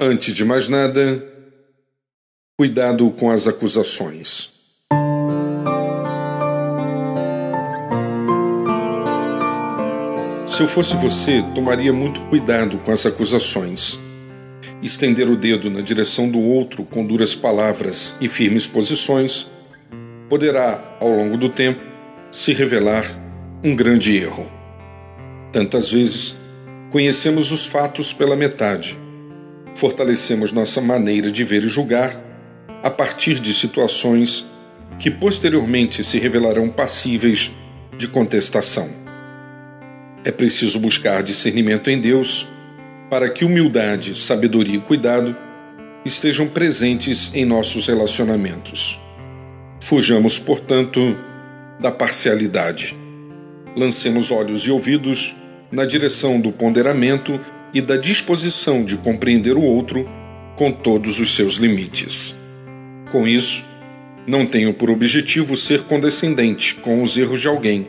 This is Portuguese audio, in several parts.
Antes de mais nada, cuidado com as acusações. Se eu fosse você, tomaria muito cuidado com as acusações. Estender o dedo na direção do outro com duras palavras e firmes posições poderá, ao longo do tempo, se revelar um grande erro. Tantas vezes, conhecemos os fatos pela metade fortalecemos nossa maneira de ver e julgar a partir de situações que posteriormente se revelarão passíveis de contestação. É preciso buscar discernimento em Deus para que humildade, sabedoria e cuidado estejam presentes em nossos relacionamentos. Fujamos, portanto, da parcialidade. Lancemos olhos e ouvidos na direção do ponderamento e da disposição de compreender o outro com todos os seus limites. Com isso, não tenho por objetivo ser condescendente com os erros de alguém,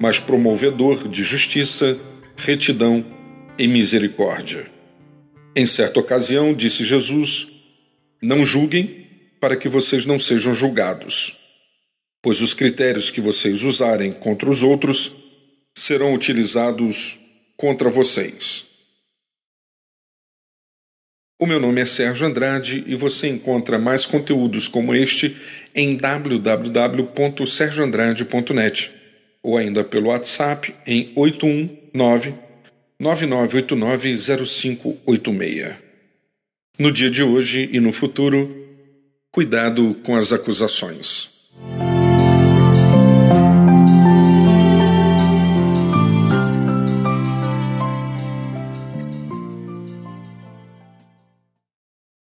mas promovedor de justiça, retidão e misericórdia. Em certa ocasião, disse Jesus: Não julguem para que vocês não sejam julgados, pois os critérios que vocês usarem contra os outros serão utilizados contra vocês. O meu nome é Sérgio Andrade e você encontra mais conteúdos como este em www.sergioandrade.net ou ainda pelo WhatsApp em 819 99890586. No dia de hoje e no futuro, cuidado com as acusações.